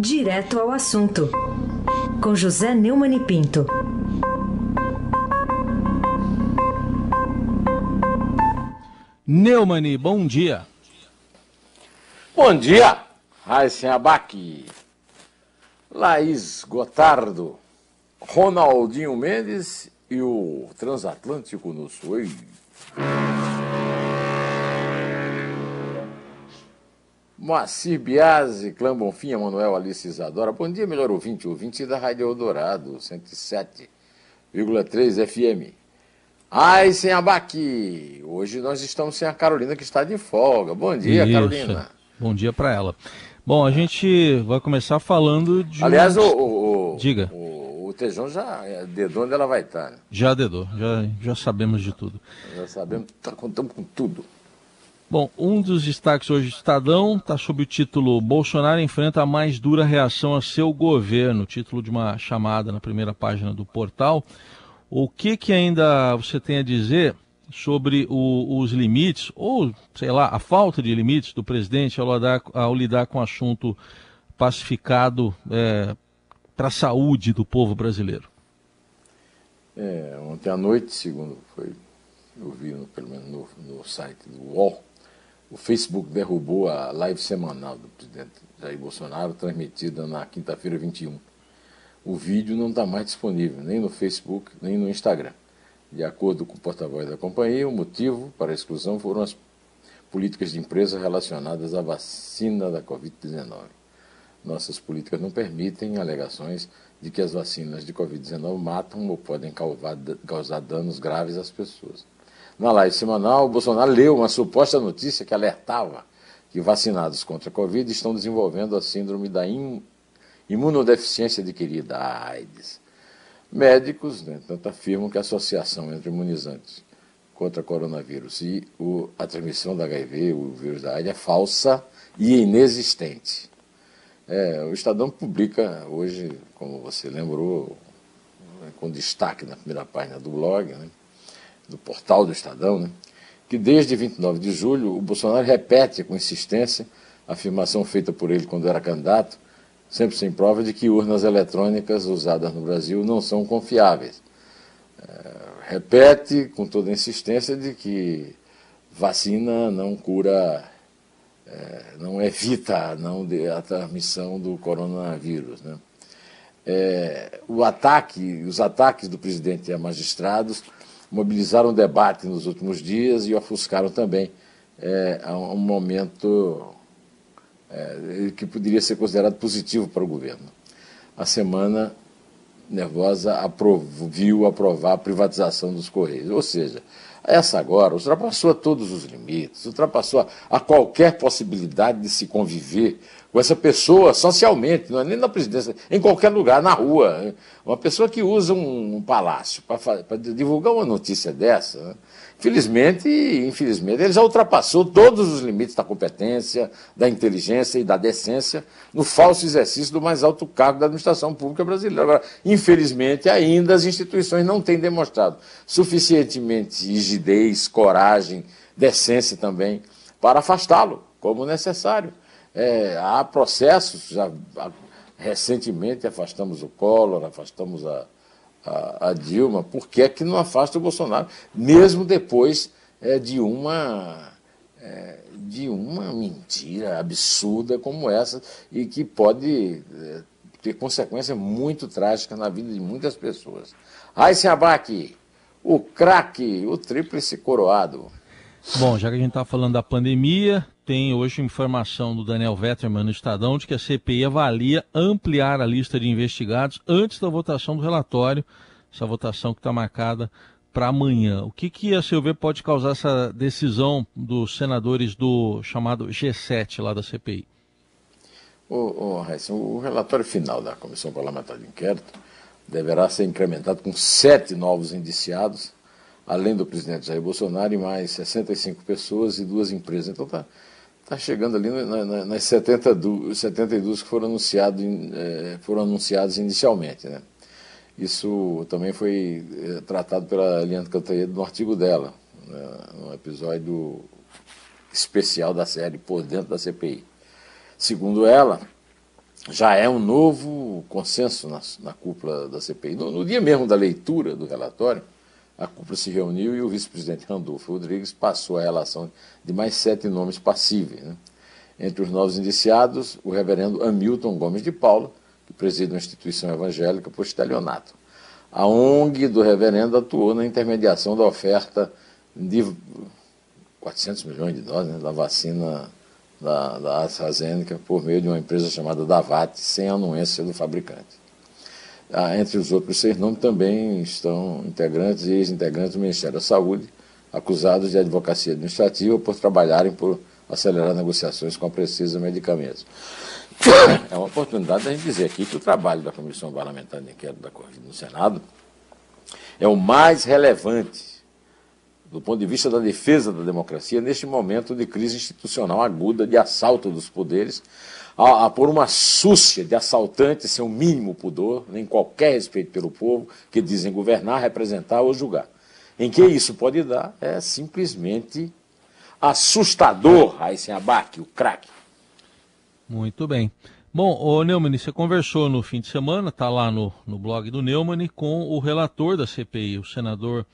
Direto ao assunto, com José Neumann e Pinto. Neumani, bom dia. Bom dia, Raíssen Abac, Laís Gotardo, Ronaldinho Mendes e o Transatlântico no Sul. Moacir Biasi, Clã Bonfim, Manuel Alice Isadora. Bom dia, melhor ouvinte, ouvinte da Rádio Eldorado, 107,3 FM. Ai, sem abaque! Hoje nós estamos sem a Carolina que está de folga. Bom dia, Isso. Carolina. Bom dia para ela. Bom, a gente vai começar falando de. Aliás, o, o, Diga. O, o Tejão já é, dedou onde ela vai estar. Né? Já dedou, já, já sabemos de tudo. Já sabemos, tá, contamos com tudo. Bom, um dos destaques hoje do Estadão está sob o título Bolsonaro enfrenta a mais dura reação a seu governo, título de uma chamada na primeira página do portal. O que, que ainda você tem a dizer sobre o, os limites, ou, sei lá, a falta de limites do presidente ao lidar, ao lidar com o assunto pacificado é, para a saúde do povo brasileiro? É, ontem à noite, segundo foi, eu vi no, pelo menos no, no site do UOL, o Facebook derrubou a live semanal do presidente Jair Bolsonaro, transmitida na quinta-feira 21. O vídeo não está mais disponível, nem no Facebook, nem no Instagram. De acordo com o porta-voz da companhia, o motivo para a exclusão foram as políticas de empresa relacionadas à vacina da Covid-19. Nossas políticas não permitem alegações de que as vacinas de Covid-19 matam ou podem causar danos graves às pessoas. Na live semanal, o Bolsonaro leu uma suposta notícia que alertava que vacinados contra a Covid estão desenvolvendo a síndrome da imunodeficiência adquirida, a AIDS. Médicos, né, tanto afirmam que a associação entre imunizantes contra coronavírus e o, a transmissão da HIV, o vírus da AIDS, é falsa e inexistente. É, o Estadão publica hoje, como você lembrou, com destaque na primeira página do blog, né, do portal do Estadão, né, que desde 29 de julho o Bolsonaro repete com insistência a afirmação feita por ele quando era candidato, sempre sem prova, de que urnas eletrônicas usadas no Brasil não são confiáveis. É, repete com toda insistência de que vacina não cura, é, não evita não a transmissão do coronavírus. Né? É, o ataque, os ataques do presidente a magistrados mobilizaram o debate nos últimos dias e ofuscaram também é, um momento é, que poderia ser considerado positivo para o governo. A semana nervosa viu aprovar a privatização dos Correios, ou seja, essa agora ultrapassou todos os limites, ultrapassou a, qualquer possibilidade de se conviver com essa pessoa socialmente, não é nem na presidência, em qualquer lugar, na rua. Uma pessoa que usa um, um palácio para divulgar uma notícia dessa, né? Felizmente, infelizmente, ele já ultrapassou todos os limites da competência, da inteligência e da decência no falso exercício do mais alto cargo da administração pública brasileira. Agora, infelizmente, ainda as instituições não têm demonstrado suficientemente rigidez, coragem, decência também para afastá-lo, como necessário. É, há processos, já recentemente afastamos o Collor, afastamos a, a, a Dilma, por que é que não afasta o Bolsonaro, mesmo depois é, de uma é, de uma mentira absurda como essa e que pode é, ter consequência muito trágica na vida de muitas pessoas. Raíssa Abac, o craque, o tríplice coroado. Bom, já que a gente está falando da pandemia, tem hoje informação do Daniel Vetterman no Estadão de que a CPI avalia ampliar a lista de investigados antes da votação do relatório, essa votação que está marcada para amanhã. O que, que, a seu ver, pode causar essa decisão dos senadores do chamado G7 lá da CPI? O, o, o relatório final da Comissão Parlamentar de Inquérito deverá ser incrementado com sete novos indiciados além do presidente Jair Bolsonaro, e mais 65 pessoas e duas empresas. Então está tá chegando ali na, na, nas 72, 72 que foram, anunciado, é, foram anunciados inicialmente. Né? Isso também foi é, tratado pela Eliane Cantanhede no artigo dela, né, no episódio especial da série Por Dentro da CPI. Segundo ela, já é um novo consenso na, na cúpula da CPI. No, no, dia mesmo da leitura do relatório, a cúpula se reuniu e o vice-presidente Randolfo Rodrigues passou a relação de mais sete nomes passíveis. Né? Entre os novos indiciados, o reverendo Hamilton Gomes de Paula, que preside uma instituição evangélica por estelionato. A ONG do reverendo atuou na intermediação da oferta de 400 milhões de doses né, da vacina da, da AstraZeneca por meio de uma empresa chamada Davat, sem anuência do fabricante. Ah, entre os outros seis nomes também estão integrantes e ex-integrantes do Ministério da Saúde, acusados de advocacia administrativa por trabalharem por acelerar negociações com a Precisa Medicamentos. É uma oportunidade da gente dizer aqui que o trabalho da Comissão Parlamentar de Inquérito da Covid no Senado é o mais relevante do ponto de vista da defesa da democracia, neste momento de crise institucional aguda, de assalto dos poderes, a, a por uma súcia de assaltantes sem o mínimo pudor, nem qualquer respeito pelo povo, que dizem governar, representar ou julgar. Em que isso pode dar é simplesmente assustador, sem Abac, o craque. Muito bem. Bom, o Neumann, você conversou no fim de semana, está lá no, no blog do Neumann, com o relator da CPI, o senador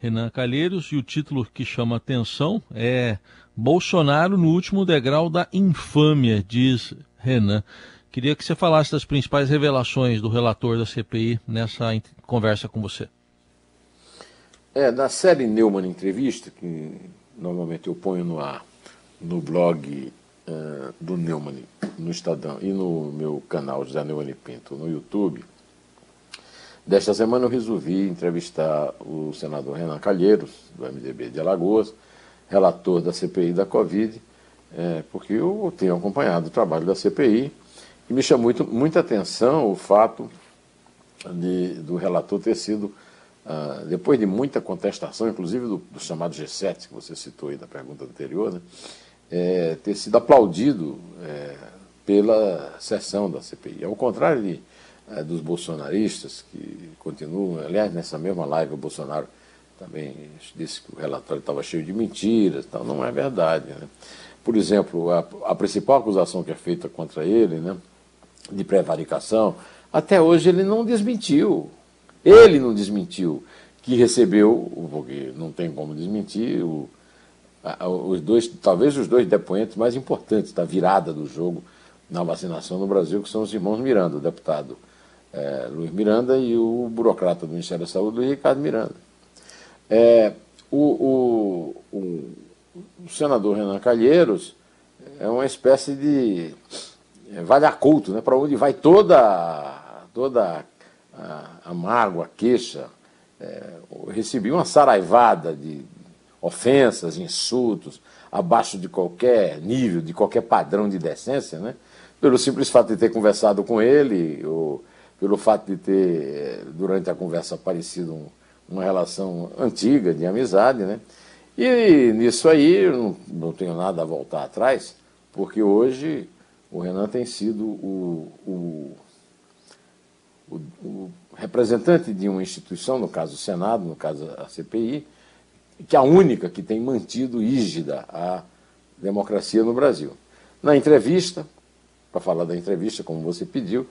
Renan Calheiros, e o título que chama atenção é Bolsonaro no último degrau da infâmia, diz Renan. Queria que você falasse das principais revelações do relator da CPI nessa conversa com você. É, na série Neumann Entrevista, que normalmente eu ponho no ar, no blog uh, do Neumann, no Estadão, e no meu canal José Neumann Pinto, no YouTube, Desta semana eu resolvi entrevistar o senador Renan Calheiros, do MDB de Alagoas, relator da CPI da Covid, é, porque eu tenho acompanhado o trabalho da CPI e me chamou muito, muita atenção o fato de, do relator ter sido, ah, depois de muita contestação, inclusive do, do, chamado G7, que você citou aí na pergunta anterior, né, é, ter sido aplaudido é, pela sessão da CPI. Ao contrário de é, dos bolsonaristas, que continuam, aliás, nessa mesma live o Bolsonaro também disse que o relatório estava cheio de mentiras, tal. não é verdade. Né? Por exemplo, a, a, principal acusação que é feita contra ele, né, de prevaricação, até hoje ele não desmentiu. Ele não desmentiu que recebeu, porque não tem como desmentir, o, a, os dois, talvez os dois depoentes mais importantes da virada do jogo na vacinação no Brasil, que são os irmãos Miranda, o deputado é, Luiz Miranda e o burocrata do Ministério da Saúde, Luiz Ricardo Miranda. É, o, o, o, o, senador Renan Calheiros é uma espécie de é, vale-aculto, né, para onde vai toda, toda a, a mágoa, a queixa. É, recebi uma saraivada de ofensas, insultos, abaixo de qualquer nível, de qualquer padrão de decência, né? pelo simples fato de ter conversado com ele, ou pelo fato de ter, durante a conversa, aparecido um, uma relação antiga de amizade, né? E nisso aí eu não, não tenho nada a voltar atrás, porque hoje o Renan tem sido o, o, o, o, representante de uma instituição, no caso o Senado, no caso a CPI, que é a única que tem mantido rígida a democracia no Brasil. Na entrevista, para falar da entrevista, como você pediu,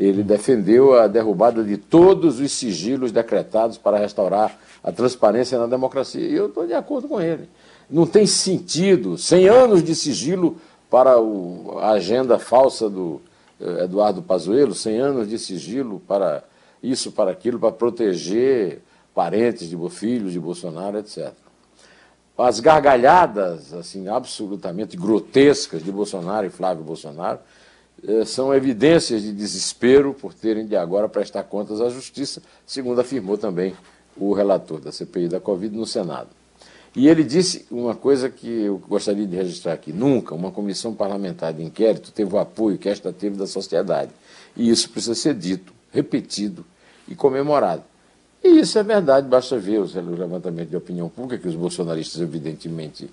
ele defendeu a derrubada de todos os sigilos decretados para restaurar a transparência na democracia. E eu estou de acordo com ele. Não tem sentido 100 anos de sigilo para o, a agenda falsa do eh, Eduardo Pazuello, 100 anos de sigilo para isso, para aquilo, para proteger parentes de filhos de Bolsonaro, etc. As gargalhadas, assim, absolutamente grotescas de Bolsonaro e Flávio Bolsonaro, são evidências de desespero por terem de agora prestar contas à Justiça, segundo afirmou também o relator da CPI da Covid no Senado. E ele disse uma coisa que eu gostaria de registrar aqui: nunca uma comissão parlamentar de inquérito teve o apoio que esta teve da sociedade. E isso precisa ser dito, repetido e comemorado. E isso é verdade, basta ver os levantamentos de opinião pública, que os bolsonaristas, evidentemente,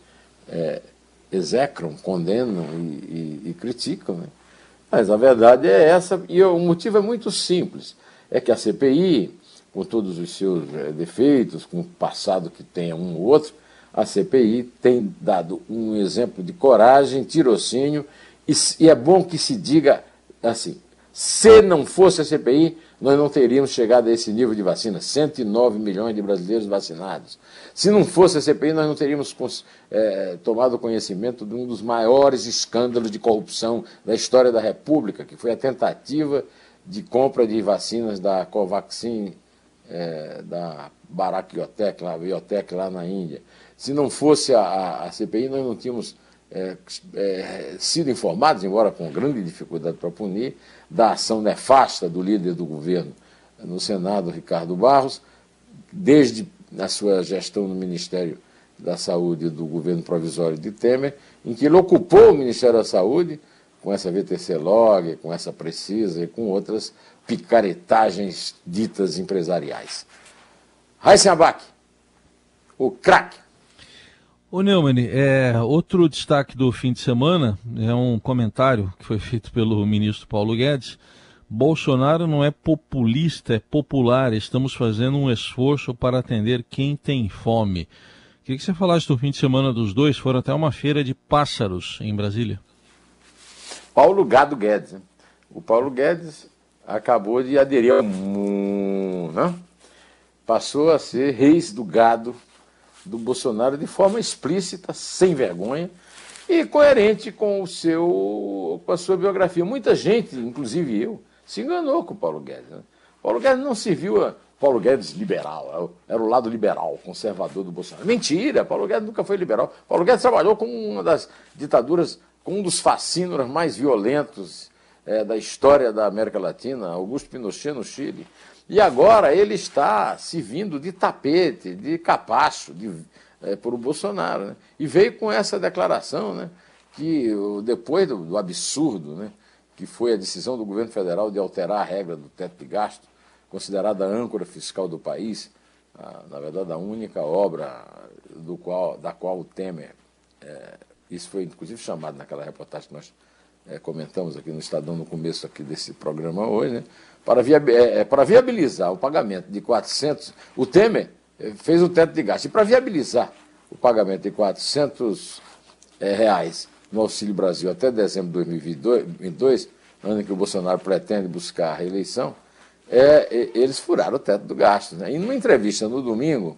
é, execram, condenam e, e, e criticam. Né? Mas a verdade é essa, e o motivo é muito simples: é que a CPI, com todos os seus é, defeitos, com o passado que tem um ou outro, a CPI tem dado um exemplo de coragem, tirocínio, e, e é bom que se diga assim: Se não fosse a CPI, nós não teríamos chegado a esse nível de vacina 109 milhões de brasileiros vacinados. Se não fosse a CPI, nós não teríamos é, tomado conhecimento de um dos maiores escândalos de corrupção da história da República, que foi a tentativa de compra de vacinas da Covaxin, é, da Bharat Biotech, lá, Biotech, lá na Índia. Se não fosse a, a CPI, nós não tínhamos é, é, sido informados, embora com grande dificuldade para punir, da ação nefasta do líder do governo no Senado, Ricardo Barros, desde a sua gestão no Ministério da Saúde do governo provisório de Temer, em que ele ocupou o Ministério da Saúde com essa VTC Log, com essa Precisa e com outras picaretagens ditas empresariais. Raíssen Abac, o craque. Ô Neumann, é, outro destaque do fim de semana é um comentário que foi feito pelo ministro Paulo Guedes. Bolsonaro não é populista, é popular. Estamos fazendo um esforço para atender quem tem fome. Queria que você falasse do fim de semana dos dois. Foram até uma feira de pássaros em Brasília. Paulo Gado Guedes. O Paulo Guedes acabou de aderir ao né? passou a ser reis do gado do Bolsonaro de forma explícita, sem vergonha e coerente com o seu com a sua biografia. Muita gente, inclusive eu, se enganou com o Paulo Guedes. Né? Paulo Guedes não se viu a Paulo Guedes liberal, era o lado liberal, conservador do Bolsonaro. Mentira, Paulo Guedes nunca foi liberal. Paulo Guedes trabalhou com uma das ditaduras, com um dos fascínoras mais violentos é, da história da América Latina, Augusto Pinochet no Chile. E agora ele está se vindo de tapete, de capacho de, é, por o Bolsonaro. Né? E veio com essa declaração, né, que depois do, do, absurdo, né, que foi a decisão do governo federal de alterar a regra do teto de gasto, considerada a âncora fiscal do país, a, na verdade a única obra do qual, da qual o Temer, é, isso foi inclusive chamado naquela reportagem que nós é, comentamos aqui no Estadão no começo aqui desse programa hoje, né, para, é, é, viabilizar o pagamento de 400, o Temer é, fez o teto de gasto, e para viabilizar o pagamento de 400 é, reais no Auxílio Brasil até dezembro de 2022, ano em que o Bolsonaro pretende buscar a reeleição, é, eles furaram o teto do gasto. Né? E numa entrevista no domingo,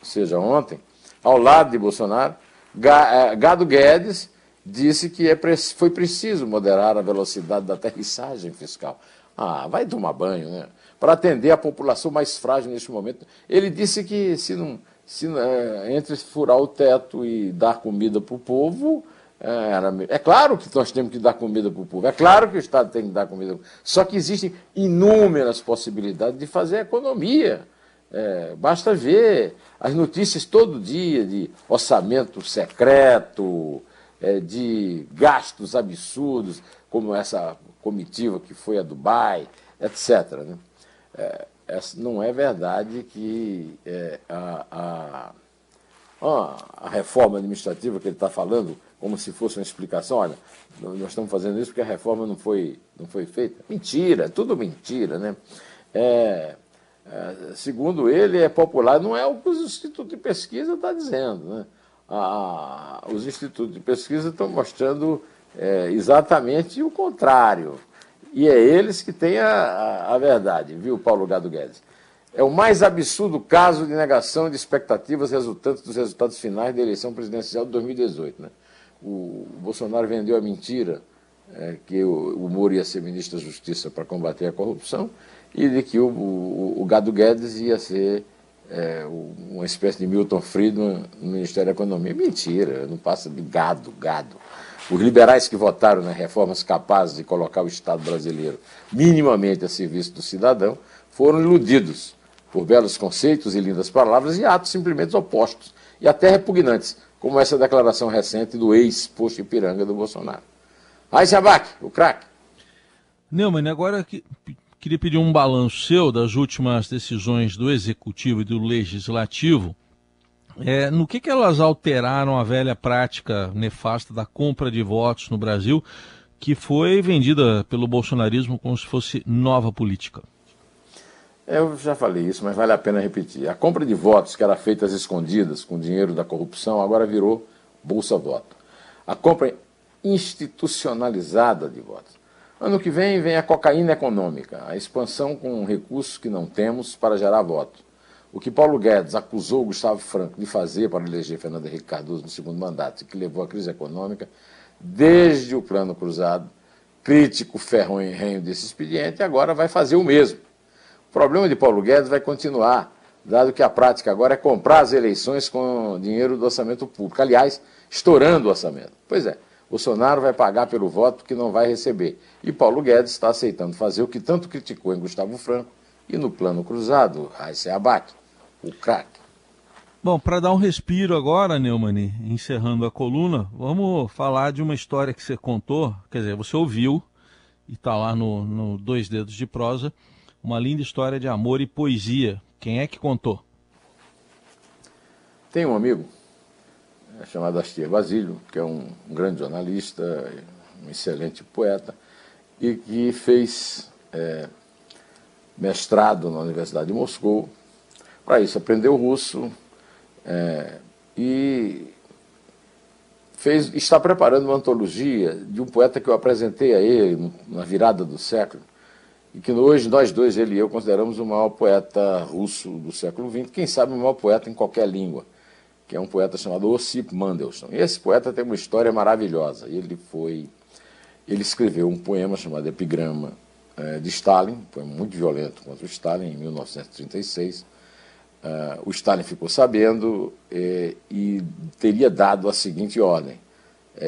ou seja, ontem, ao lado de Bolsonaro, Gado Guedes disse que é, foi preciso moderar a velocidade da aterrissagem fiscal. Ah, vai tomar banho, né? Para atender a população mais frágil neste momento. Ele disse que se não, se, é, entre furar o teto e dar comida para o povo, é, é claro que nós temos que dar comida para o povo, é claro que o Estado tem que dar comida. Só que existem inúmeras possibilidades de fazer economia. É, basta ver as notícias todo dia de orçamento secreto, é, de gastos absurdos, como essa comitiva que foi a Dubai, etc. Né? É, não é verdade que é, a, a, a, reforma administrativa que ele está falando, como se fosse uma explicação, olha, nós estamos fazendo isso porque a reforma não foi, não foi feita. Mentira, tudo mentira. Né? É, é, segundo ele, é popular, não é o que os institutos de pesquisa estão tá dizendo. Né? A, os institutos de pesquisa estão mostrando é, exatamente o contrário. E é eles que têm a, a, verdade, viu, Paulo Gado Guedes? É o mais absurdo caso de negação de expectativas resultantes dos resultados finais da eleição presidencial de 2018. Né? O, o Bolsonaro vendeu a mentira é, que o, o Moro ia ser ministro da Justiça para combater a corrupção e de que o, o, o Gado Guedes ia ser é, uma espécie de Milton Friedman no Ministério da Economia. Mentira, não passa de gado, gado. Os liberais que votaram nas reformas capazes de colocar o Estado brasileiro minimamente a serviço do cidadão foram iludidos por belos conceitos e lindas palavras e atos simplesmente opostos e até repugnantes, como essa declaração recente do ex-posto Ipiranga do Bolsonaro. Aí, Sabac, o craque. Neumann, agora que, queria pedir um balanço seu das últimas decisões do Executivo e do Legislativo é, no que, que elas alteraram a velha prática nefasta da compra de votos no Brasil, que foi vendida pelo bolsonarismo como se fosse nova política? Eu já falei isso, mas vale a pena repetir. A compra de votos, que era feita às escondidas com dinheiro da corrupção, agora virou Bolsa Voto. A compra institucionalizada de votos. Ano que vem vem a cocaína econômica, a expansão com recursos que não temos para gerar voto. O que Paulo Guedes acusou Gustavo Franco de fazer para eleger Fernando Henrique Cardoso no segundo mandato e que levou à crise econômica, desde o plano cruzado, crítico ferronho desse expediente, agora vai fazer o mesmo. O problema de Paulo Guedes vai continuar, dado que a prática agora é comprar as eleições com dinheiro do orçamento público. Aliás, estourando o orçamento. Pois é, Bolsonaro vai pagar pelo voto que não vai receber. E Paulo Guedes está aceitando fazer o que tanto criticou em Gustavo Franco e no plano cruzado, Raíssa Abac, o craque. Bom, para dar um respiro agora, Neumann, encerrando a coluna, vamos falar de uma história que você contou, quer dizer, você ouviu, e está lá no, no Dois Dedos de Prosa, uma linda história de amor e poesia. Quem é que contou? Tem um amigo é chamado Astir Basílio, que é um, um grande jornalista, um excelente poeta, e que fez é, mestrado na Universidade de Moscou. Para isso, aprendeu russo é, e fez, está preparando uma antologia de um poeta que eu apresentei a ele na virada do século, e que hoje nós dois, ele e eu, consideramos o maior poeta russo do século XX, quem sabe o maior poeta em qualquer língua que é um poeta chamado Ossip Mandelstam. E esse poeta tem uma história maravilhosa. Ele foi, ele escreveu um poema chamado Epigrama é, de Stalin, um poema muito violento contra o Stalin, em 1936. Uh, eh, o Stalin ficou sabendo eh, e teria dado a seguinte ordem: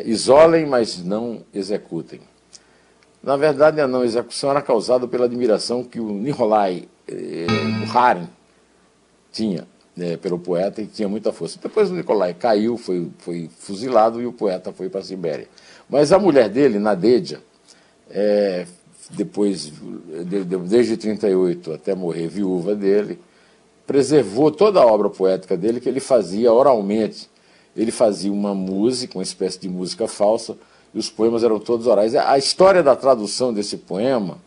isolem, mas não executem. Na verdade, a não execução era causada pela admiração que o Nikolai Bukharin tinha né, pelo poeta e tinha muita força. Depois o Nicolai caiu, foi, foi fuzilado e o poeta foi para a Sibéria. Mas a mulher dele, Nadeja, é, depois, de, de, desde 38 até morrer viúva dele, preservou toda a obra poética dele que ele fazia oralmente. Ele fazia uma música, uma espécie de música falsa, e os poemas eram todos orais. A história da tradução desse poema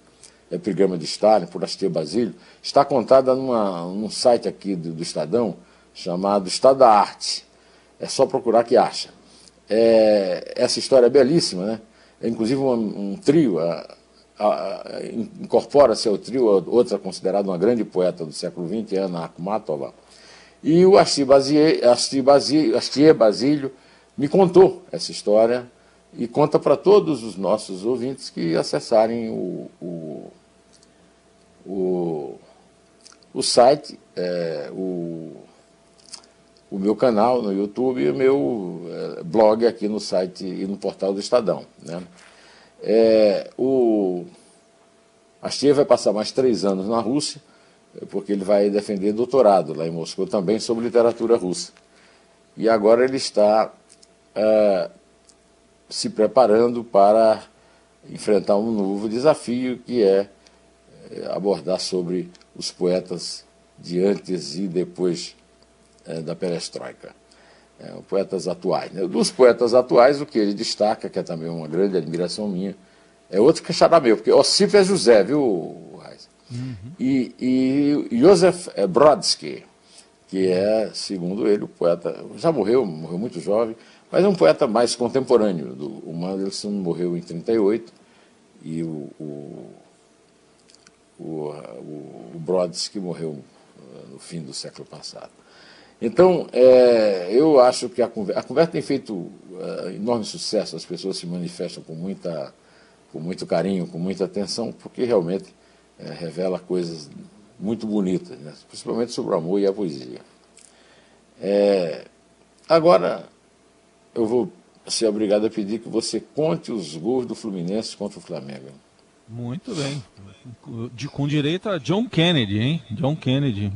Epigrama de Stalin, por Astia Basílio, está contada numa, num site aqui do, do, Estadão, chamado Estado da Arte. É só procurar que acha. É, essa história é belíssima, né? É inclusive um, trio, incorpora-se ao trio outra considerada uma grande poeta do século XX, Ana Akhmatova. E o Astir Basílio, Basílio me contou essa história e conta para todos os nossos ouvintes que acessarem o o, o site, é, o, o meu canal no YouTube e o meu é, blog aqui no site e no portal do Estadão. Né? É, o Astia vai passar mais três anos na Rússia, porque ele vai defender doutorado lá em Moscou também sobre literatura russa. E agora ele está é, se preparando para enfrentar um novo desafio que é abordar sobre os poetas de antes e depois é, da perestroika. É, poetas atuais. Né? Dos poetas atuais, o que ele destaca, que é também uma grande admiração minha, é outro que é meu, porque Ossip é José, viu, Raiz? Uhum. E, e Josef Brodsky, que é, segundo ele, o poeta, já morreu, morreu muito jovem, mas é um poeta mais contemporâneo. Do, o Mandelson morreu em 38 e o, o o, o, o Brodsky morreu eh, no fim do século passado. Então, é, eu acho que a conversa, a conversa tem feito uh, enorme sucesso, as pessoas se manifestam com, muita, com muito carinho, com muita atenção, porque realmente é, revela coisas muito bonitas, né? principalmente sobre o amor e a poesia. Agora, eu vou ser obrigado a pedir que você conte os gols do Fluminense contra o Flamengo. Muito bem. De, com direito a John Kennedy, hein? John Kennedy.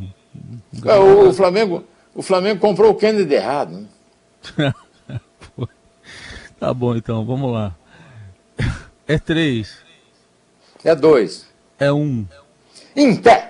É, o, o, Flamengo, o Flamengo comprou o Kennedy errado. Né? tá bom, então, vamos lá. É três. É dois. É um. Em pé.